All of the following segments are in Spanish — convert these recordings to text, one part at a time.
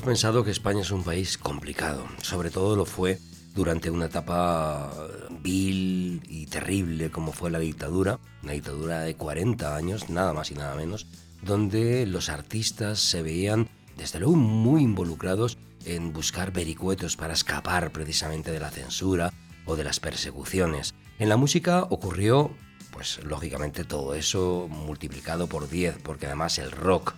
Hemos pensado que España es un país complicado, sobre todo lo fue durante una etapa vil y terrible como fue la dictadura, una dictadura de 40 años, nada más y nada menos, donde los artistas se veían desde luego muy involucrados en buscar vericuetos para escapar precisamente de la censura o de las persecuciones. En la música ocurrió, pues lógicamente todo eso multiplicado por 10, porque además el rock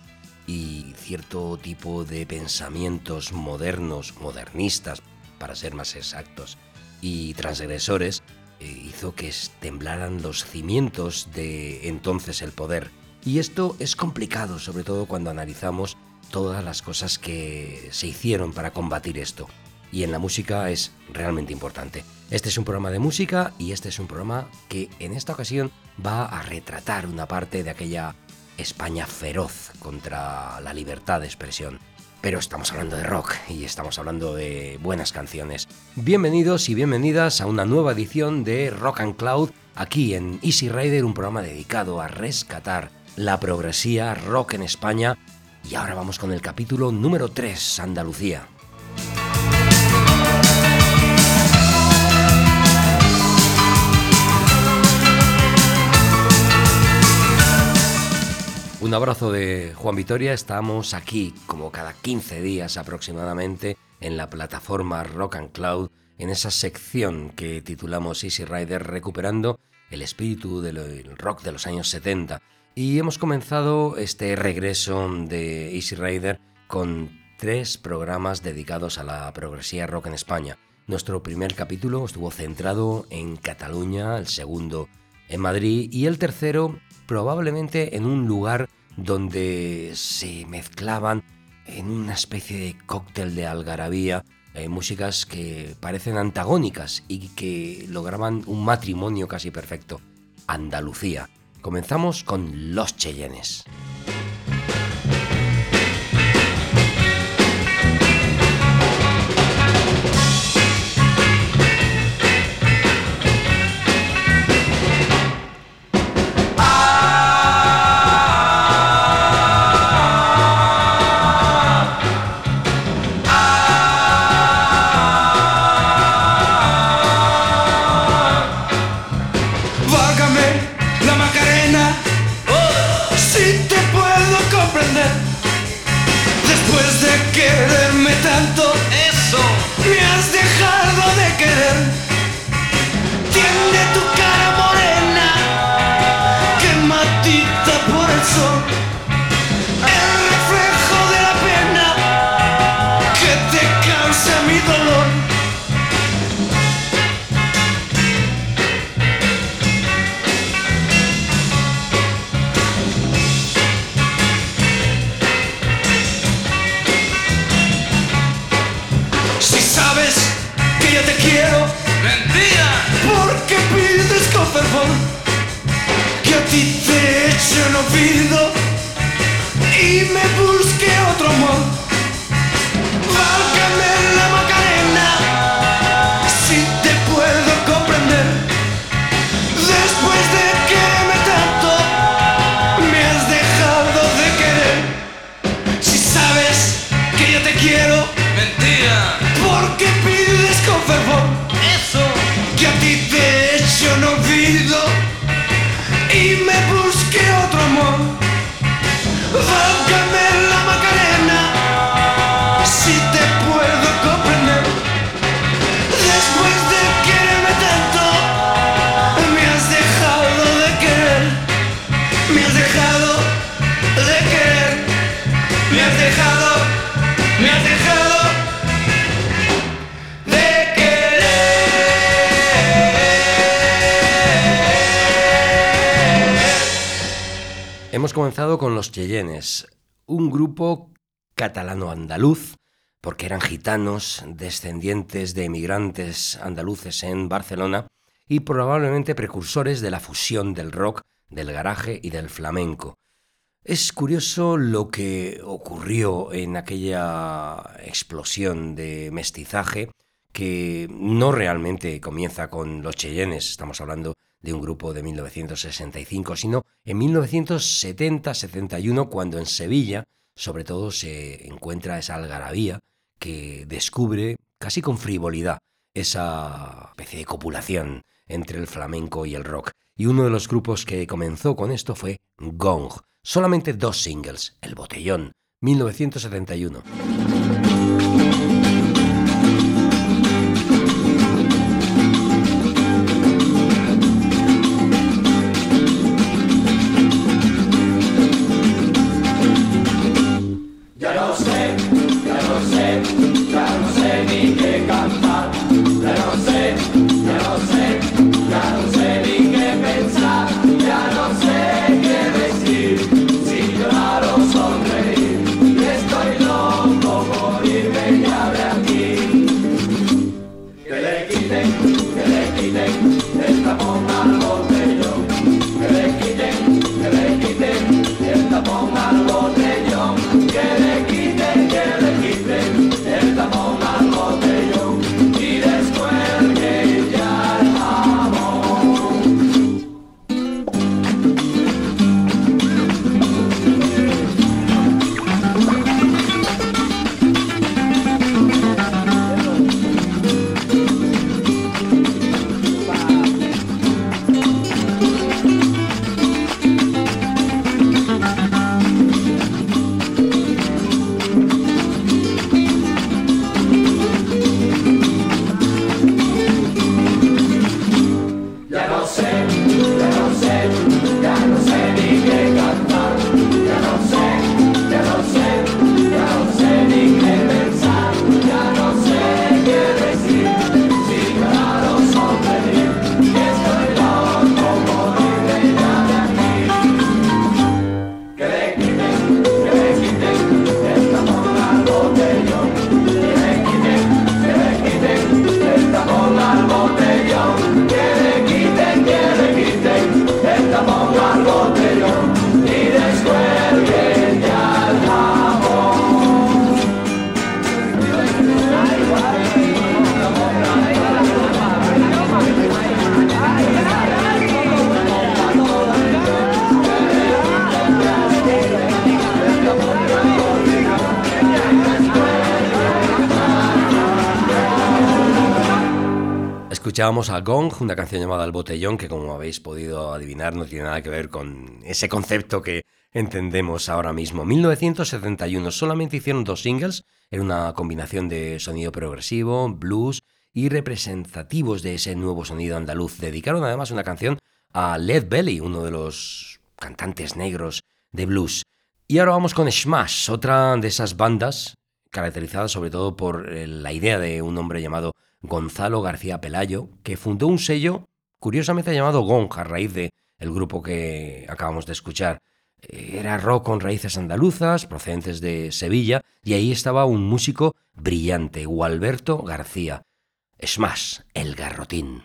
y cierto tipo de pensamientos modernos, modernistas, para ser más exactos, y transgresores, eh, hizo que temblaran los cimientos de entonces el poder. Y esto es complicado, sobre todo cuando analizamos todas las cosas que se hicieron para combatir esto. Y en la música es realmente importante. Este es un programa de música y este es un programa que en esta ocasión va a retratar una parte de aquella España feroz contra la libertad de expresión. Pero estamos hablando de rock y estamos hablando de buenas canciones. Bienvenidos y bienvenidas a una nueva edición de Rock and Cloud aquí en Easy Rider, un programa dedicado a rescatar la progresía rock en España. Y ahora vamos con el capítulo número 3, Andalucía. Un abrazo de Juan Vitoria. Estamos aquí como cada 15 días aproximadamente en la plataforma Rock and Cloud, en esa sección que titulamos Easy Rider recuperando el espíritu del rock de los años 70. Y hemos comenzado este regreso de Easy Rider con tres programas dedicados a la progresía rock en España. Nuestro primer capítulo estuvo centrado en Cataluña, el segundo en Madrid y el tercero probablemente en un lugar donde se mezclaban en una especie de cóctel de algarabía eh, músicas que parecen antagónicas y que lograban un matrimonio casi perfecto. Andalucía. Comenzamos con Los Cheyennes. que yo te quiero. Mentira. Porque pides con fervor que a ti de hecho no pido y me busque otro amor. Válgame hemos comenzado con los Cheyennes, un grupo catalano-andaluz, porque eran gitanos, descendientes de emigrantes andaluces en Barcelona y probablemente precursores de la fusión del rock, del garaje y del flamenco. Es curioso lo que ocurrió en aquella explosión de mestizaje que no realmente comienza con los Cheyennes, estamos hablando de un grupo de 1965, sino en 1970-71 cuando en Sevilla sobre todo se encuentra esa algarabía que descubre casi con frivolidad esa especie de copulación entre el flamenco y el rock. Y uno de los grupos que comenzó con esto fue Gong. Solamente dos singles, El Botellón, 1971. Escuchábamos a Gong, una canción llamada El Botellón, que como habéis podido adivinar no tiene nada que ver con ese concepto que entendemos ahora mismo. 1971, solamente hicieron dos singles, era una combinación de sonido progresivo, blues y representativos de ese nuevo sonido andaluz. Dedicaron además una canción a Led Belly, uno de los cantantes negros de blues. Y ahora vamos con Smash, otra de esas bandas caracterizada sobre todo por eh, la idea de un hombre llamado Gonzalo García Pelayo, que fundó un sello curiosamente llamado Gong a raíz de el grupo que acabamos de escuchar. Eh, era rock con raíces andaluzas, procedentes de Sevilla, y ahí estaba un músico brillante, Gualberto García. Es más, el garrotín.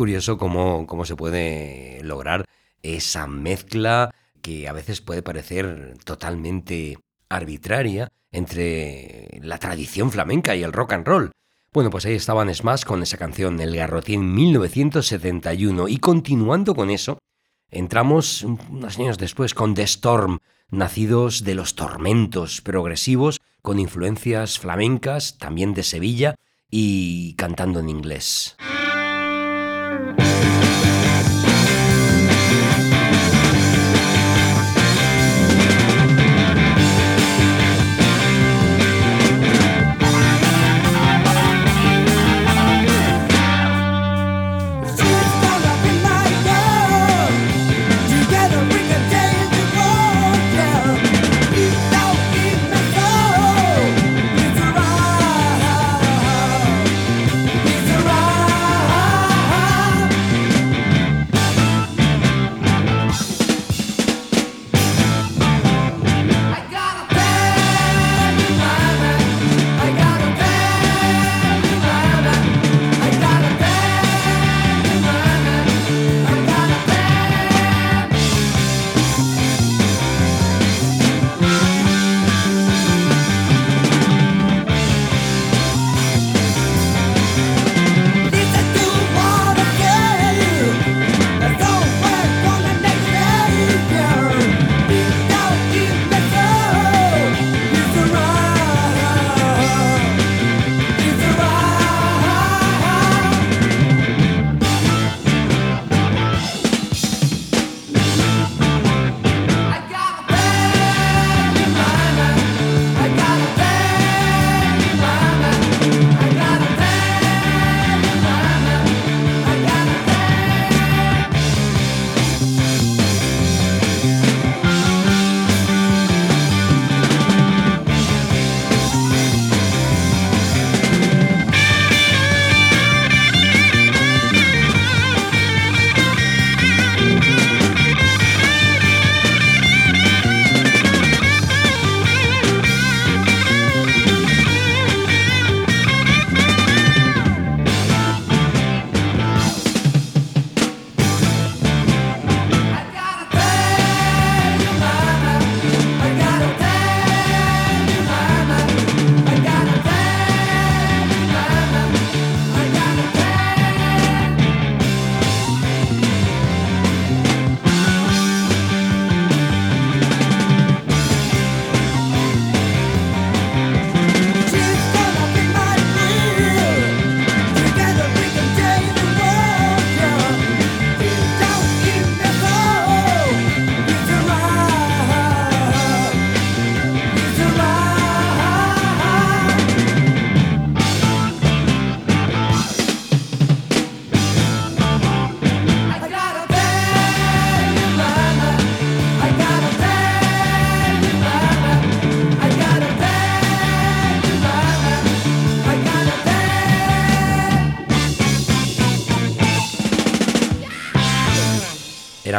Curioso cómo, cómo se puede lograr esa mezcla que a veces puede parecer totalmente arbitraria entre la tradición flamenca y el rock and roll. Bueno, pues ahí estaban Smash con esa canción El Garrotín 1971 y continuando con eso, entramos unos años después con The Storm, nacidos de los tormentos progresivos con influencias flamencas, también de Sevilla y cantando en inglés.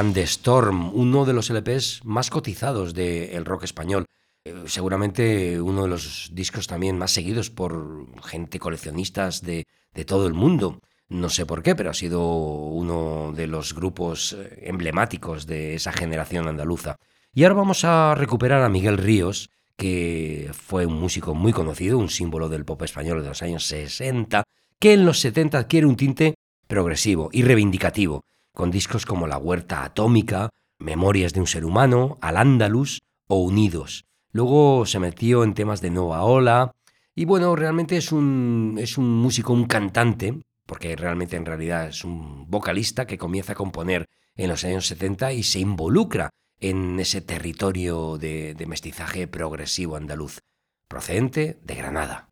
Eran The Storm, uno de los LPs más cotizados del rock español. Eh, seguramente uno de los discos también más seguidos por gente coleccionistas de, de todo el mundo. No sé por qué, pero ha sido uno de los grupos eh, emblemáticos de esa generación andaluza. Y ahora vamos a recuperar a Miguel Ríos, que fue un músico muy conocido, un símbolo del pop español de los años 60, que en los 70 adquiere un tinte progresivo y reivindicativo con discos como La Huerta Atómica, Memorias de un Ser Humano, Al Andalus o Unidos. Luego se metió en temas de Nueva Ola y bueno, realmente es un, es un músico, un cantante, porque realmente en realidad es un vocalista que comienza a componer en los años 70 y se involucra en ese territorio de, de mestizaje progresivo andaluz, procedente de Granada.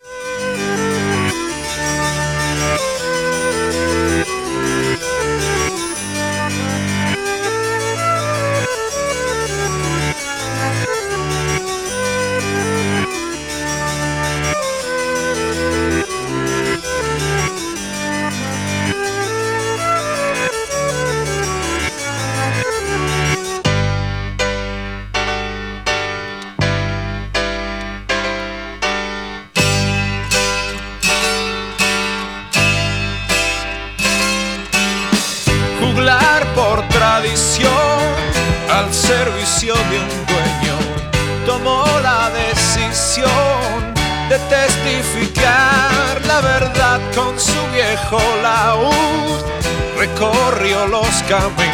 coming.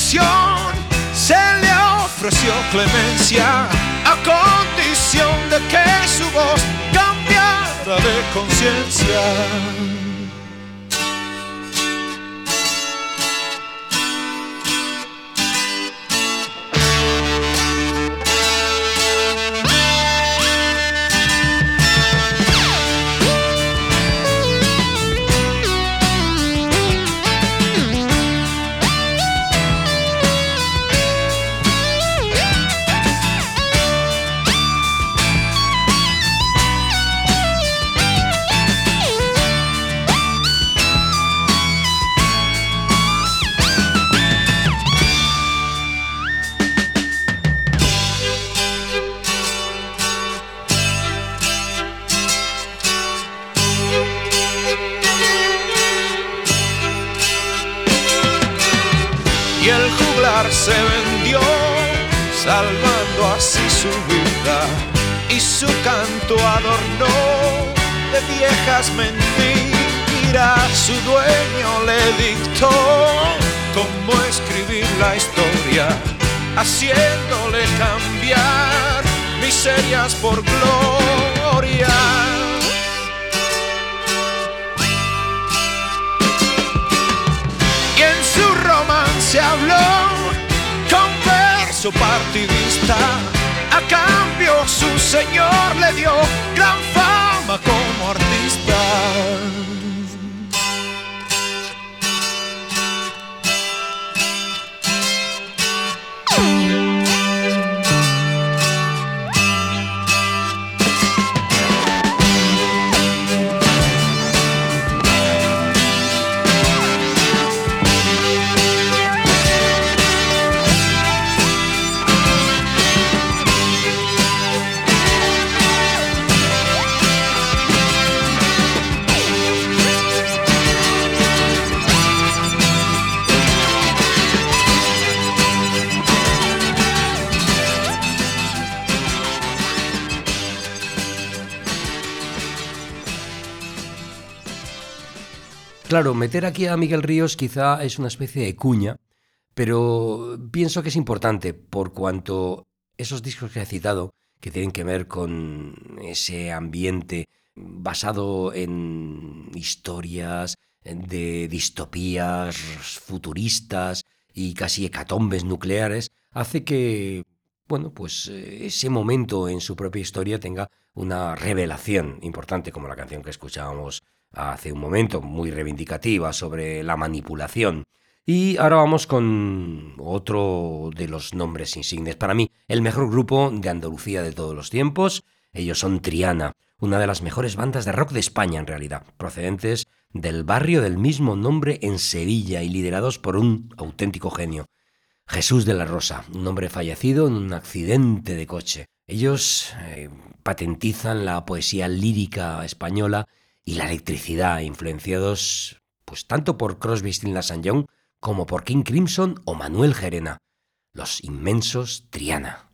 Se le ofreció clemencia a condición de que su voz cambiara de conciencia. Haciéndole cambiar miserias por gloria. y en su romance habló con verso partidista. A cambio su señor le dio gran fama como artista. Claro, meter aquí a Miguel Ríos quizá es una especie de cuña, pero pienso que es importante por cuanto esos discos que he citado, que tienen que ver con ese ambiente basado en historias de distopías futuristas y casi hecatombes nucleares, hace que, bueno, pues eh, ese momento en su propia historia tenga una revelación importante, como la canción que escuchábamos hace un momento, muy reivindicativa sobre la manipulación. Y ahora vamos con otro de los nombres insignes. Para mí, el mejor grupo de Andalucía de todos los tiempos. Ellos son Triana, una de las mejores bandas de rock de España en realidad, procedentes del barrio del mismo nombre en Sevilla y liderados por un auténtico genio. Jesús de la Rosa, un hombre fallecido en un accidente de coche. Ellos eh, patentizan la poesía lírica española y la electricidad, influenciados pues tanto por Crosby, Stills Nash Young como por King Crimson o Manuel Gerena, los inmensos Triana.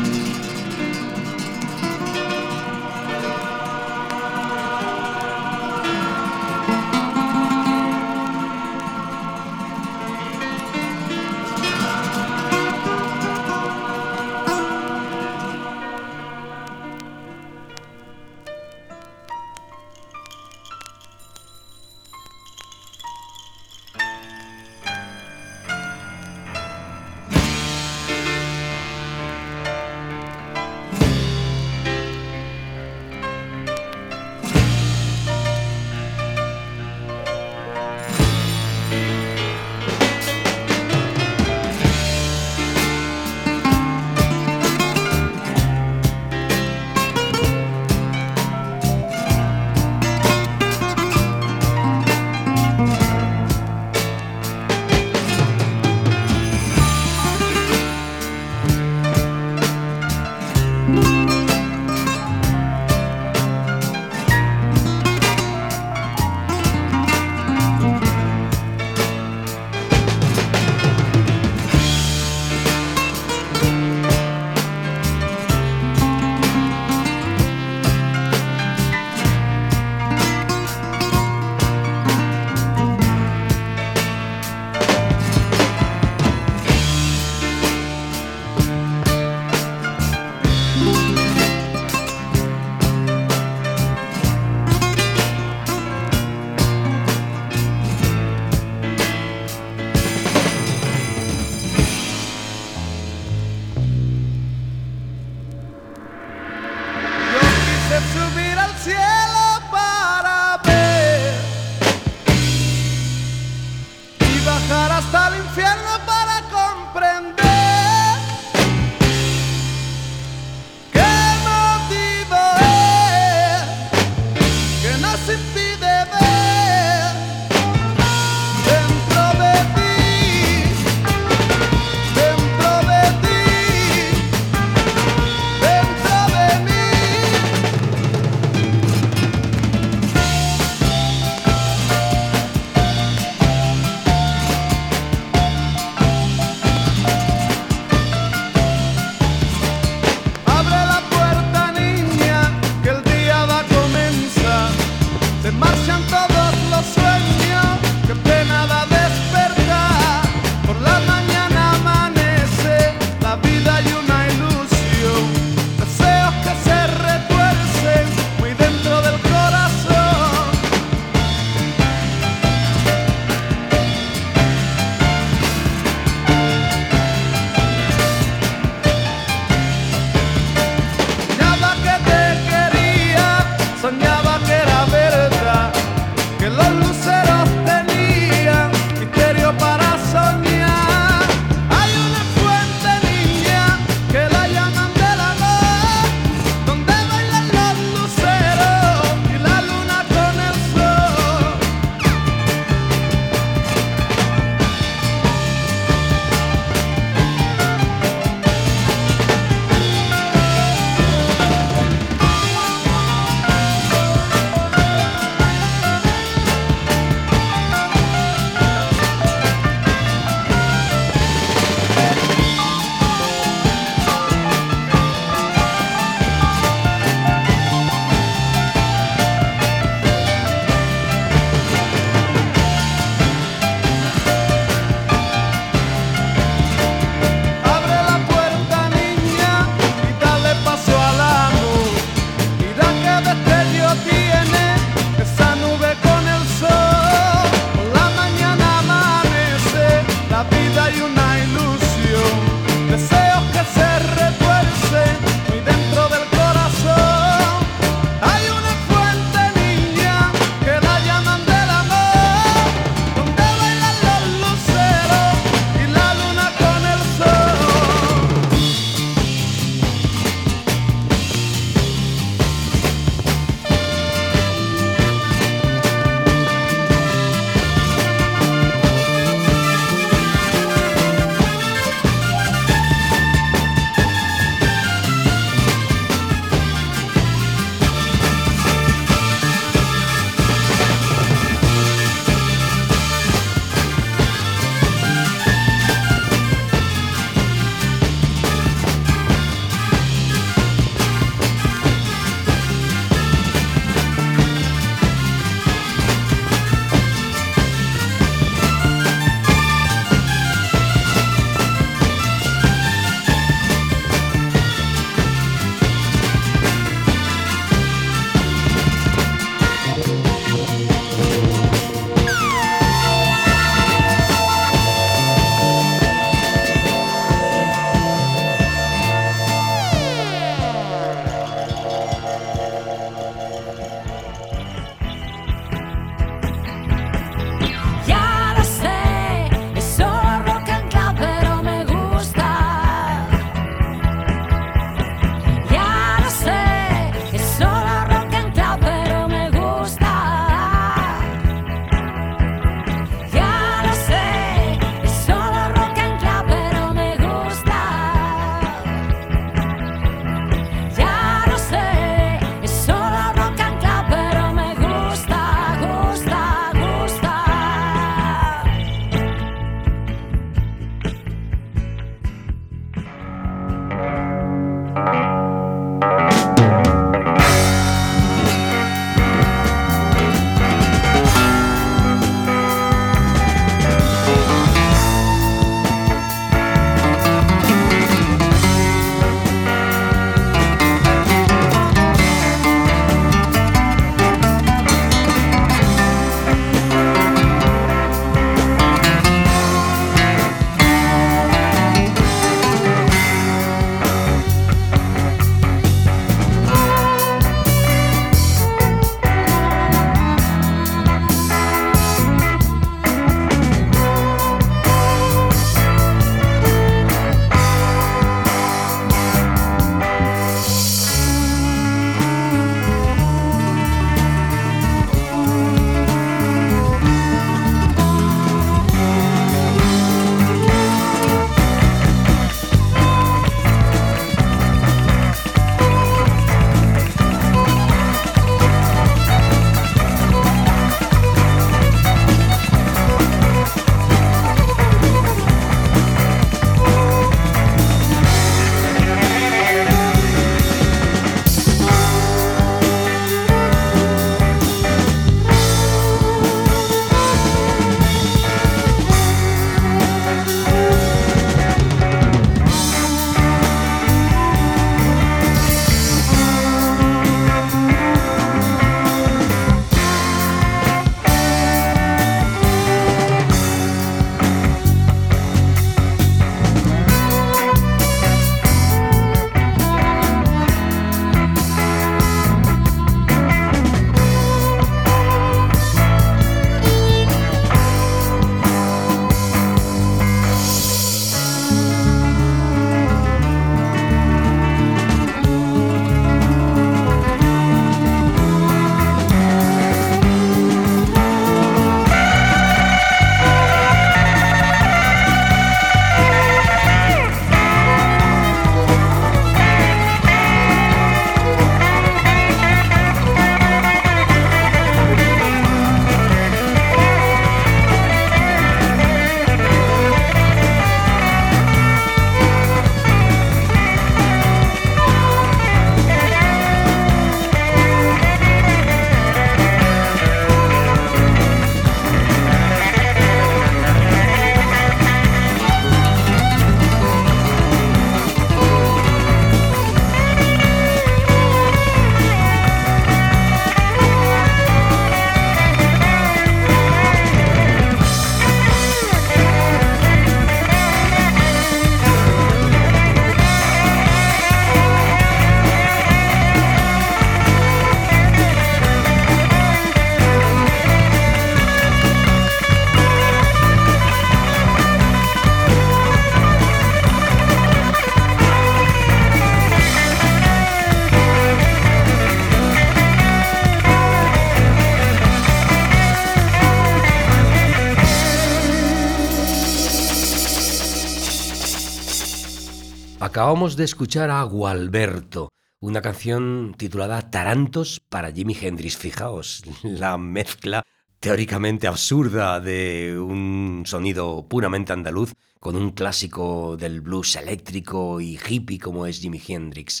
Acabamos de escuchar a Gualberto, una canción titulada Tarantos para Jimi Hendrix. Fijaos, la mezcla teóricamente absurda de un sonido puramente andaluz con un clásico del blues eléctrico y hippie como es Jimi Hendrix.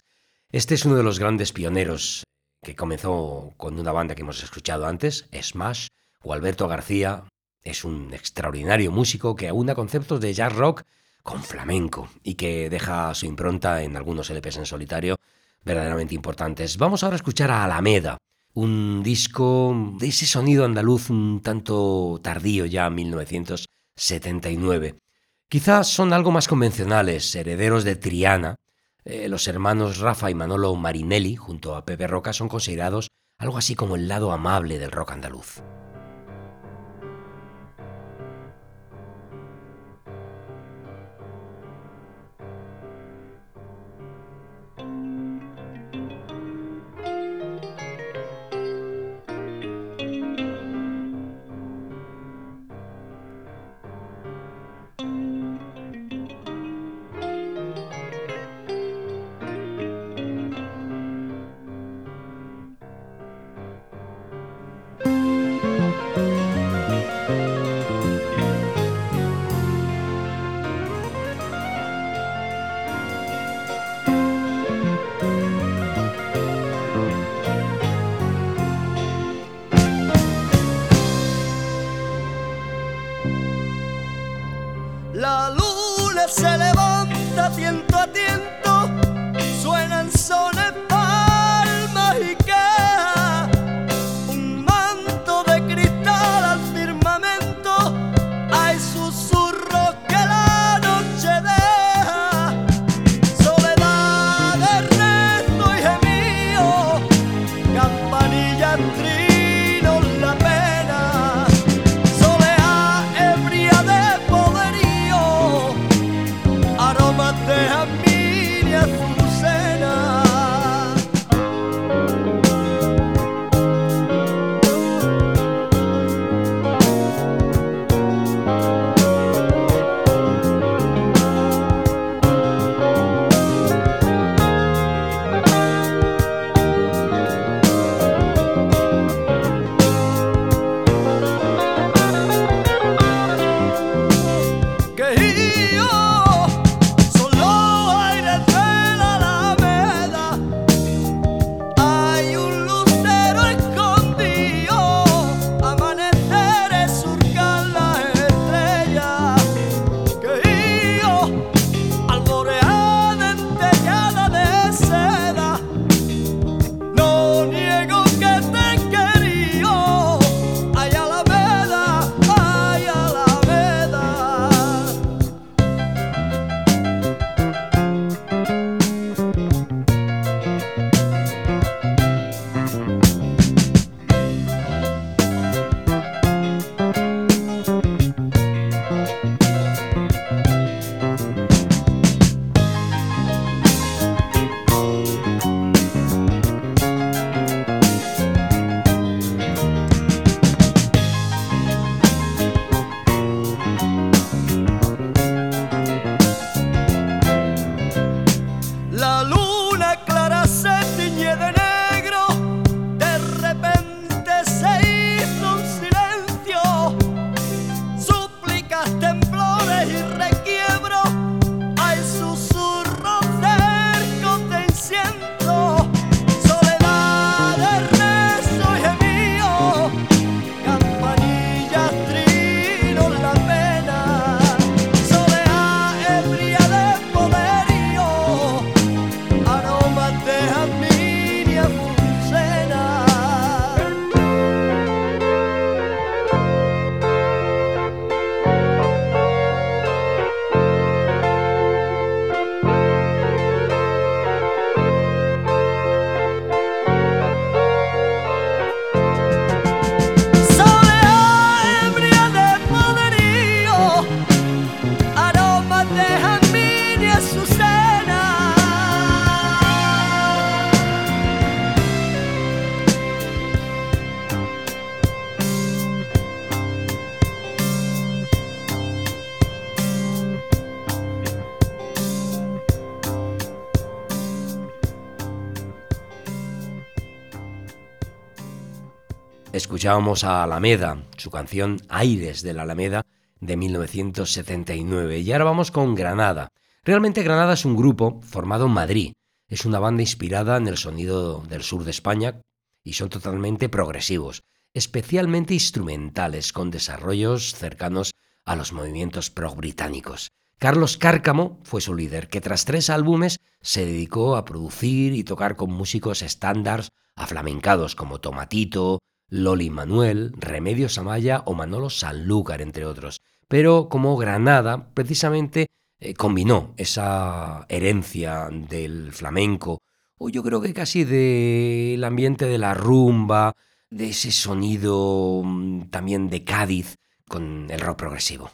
Este es uno de los grandes pioneros que comenzó con una banda que hemos escuchado antes, Smash, o García. Es un extraordinario músico que aúna conceptos de jazz rock con flamenco y que deja su impronta en algunos LPs en solitario verdaderamente importantes. Vamos ahora a escuchar a Alameda, un disco de ese sonido andaluz un tanto tardío ya, 1979. Quizás son algo más convencionales, herederos de Triana. Eh, los hermanos Rafa y Manolo Marinelli, junto a Pepe Roca, son considerados algo así como el lado amable del rock andaluz. luna clara se Escuchábamos a Alameda, su canción Aires de la Alameda de 1979. Y ahora vamos con Granada. Realmente Granada es un grupo formado en Madrid. Es una banda inspirada en el sonido del sur de España y son totalmente progresivos, especialmente instrumentales, con desarrollos cercanos a los movimientos prog británicos. Carlos Cárcamo fue su líder, que tras tres álbumes se dedicó a producir y tocar con músicos estándares aflamencados como Tomatito, Loli Manuel, Remedios Amaya o Manolo Sanlúcar, entre otros. Pero como Granada, precisamente eh, combinó esa herencia del flamenco, o yo creo que casi del ambiente de la rumba, de ese sonido mm, también de Cádiz, con el rock progresivo.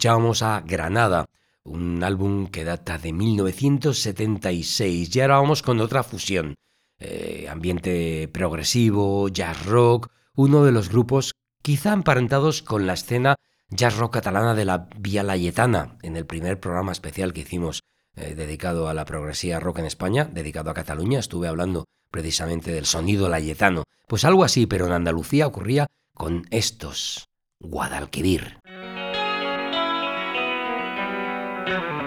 Escuchábamos a Granada, un álbum que data de 1976. Y ahora vamos con otra fusión. Eh, ambiente progresivo, jazz rock, uno de los grupos quizá emparentados con la escena jazz rock catalana de la Vía Layetana, en el primer programa especial que hicimos eh, dedicado a la progresía rock en España, dedicado a Cataluña. Estuve hablando precisamente del sonido layetano. Pues algo así, pero en Andalucía ocurría con estos, Guadalquivir. thank you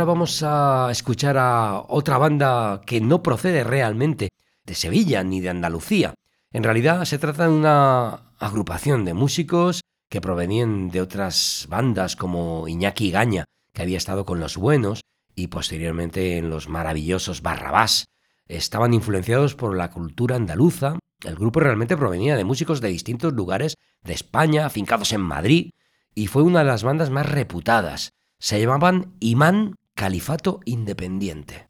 Ahora vamos a escuchar a otra banda que no procede realmente de Sevilla ni de Andalucía. En realidad se trata de una agrupación de músicos que provenían de otras bandas como Iñaki Gaña, que había estado con Los Buenos y posteriormente en los maravillosos Barrabás. Estaban influenciados por la cultura andaluza. El grupo realmente provenía de músicos de distintos lugares de España, afincados en Madrid, y fue una de las bandas más reputadas. Se llamaban Imán Califato Independiente.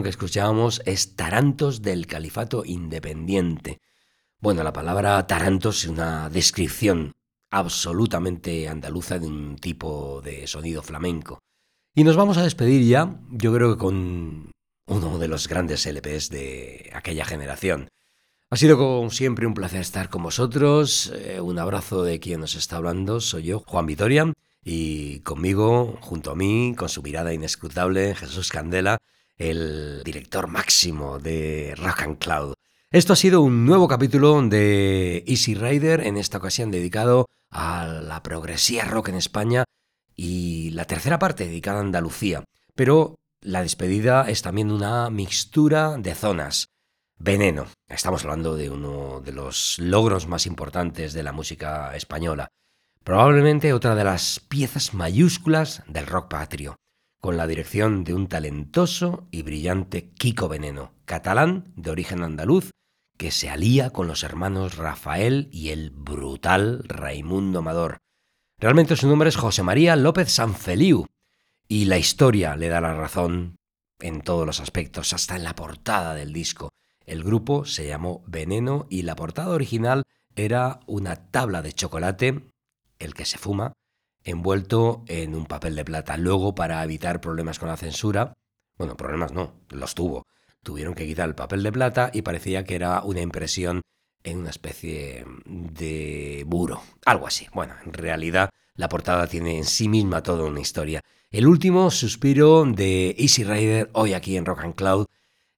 Que escuchábamos es Tarantos del Califato Independiente. Bueno, la palabra Tarantos es una descripción absolutamente andaluza de un tipo de sonido flamenco. Y nos vamos a despedir ya, yo creo que con uno de los grandes LPs de aquella generación. Ha sido como siempre un placer estar con vosotros. Eh, un abrazo de quien nos está hablando. Soy yo, Juan Vitoria. Y conmigo, junto a mí, con su mirada inescrutable, Jesús Candela, el director máximo de Rock and Cloud. Esto ha sido un nuevo capítulo de Easy Rider, en esta ocasión dedicado a la progresía rock en España y la tercera parte dedicada a Andalucía. Pero la despedida es también una mixtura de zonas. Veneno. Estamos hablando de uno de los logros más importantes de la música española. Probablemente otra de las piezas mayúsculas del rock patrio, con la dirección de un talentoso y brillante Kiko Veneno, catalán de origen andaluz, que se alía con los hermanos Rafael y el brutal Raimundo Amador. Realmente su nombre es José María López Sanfeliu, y la historia le da la razón en todos los aspectos, hasta en la portada del disco. El grupo se llamó Veneno y la portada original era una tabla de chocolate el que se fuma, envuelto en un papel de plata. Luego, para evitar problemas con la censura, bueno, problemas no, los tuvo. Tuvieron que quitar el papel de plata y parecía que era una impresión en una especie de buro, algo así. Bueno, en realidad la portada tiene en sí misma toda una historia. El último suspiro de Easy Rider hoy aquí en Rock and Cloud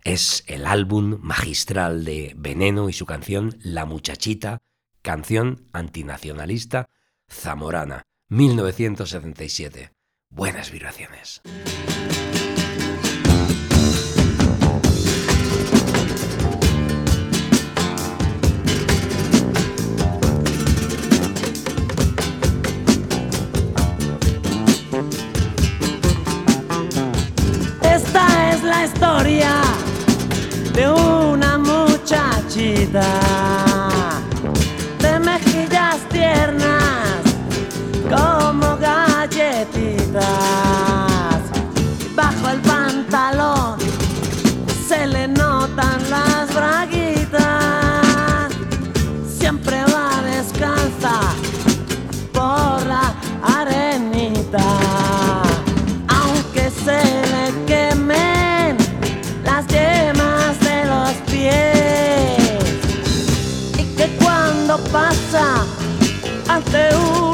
es el álbum magistral de Veneno y su canción La Muchachita, canción antinacionalista Zamorana, 1977. Buenas vibraciones. Esta es la historia de una muchachita Bajo el pantalón se le notan las braguitas. Siempre va descalza por la arenita. Aunque se le quemen las yemas de los pies. Y que cuando pasa ante un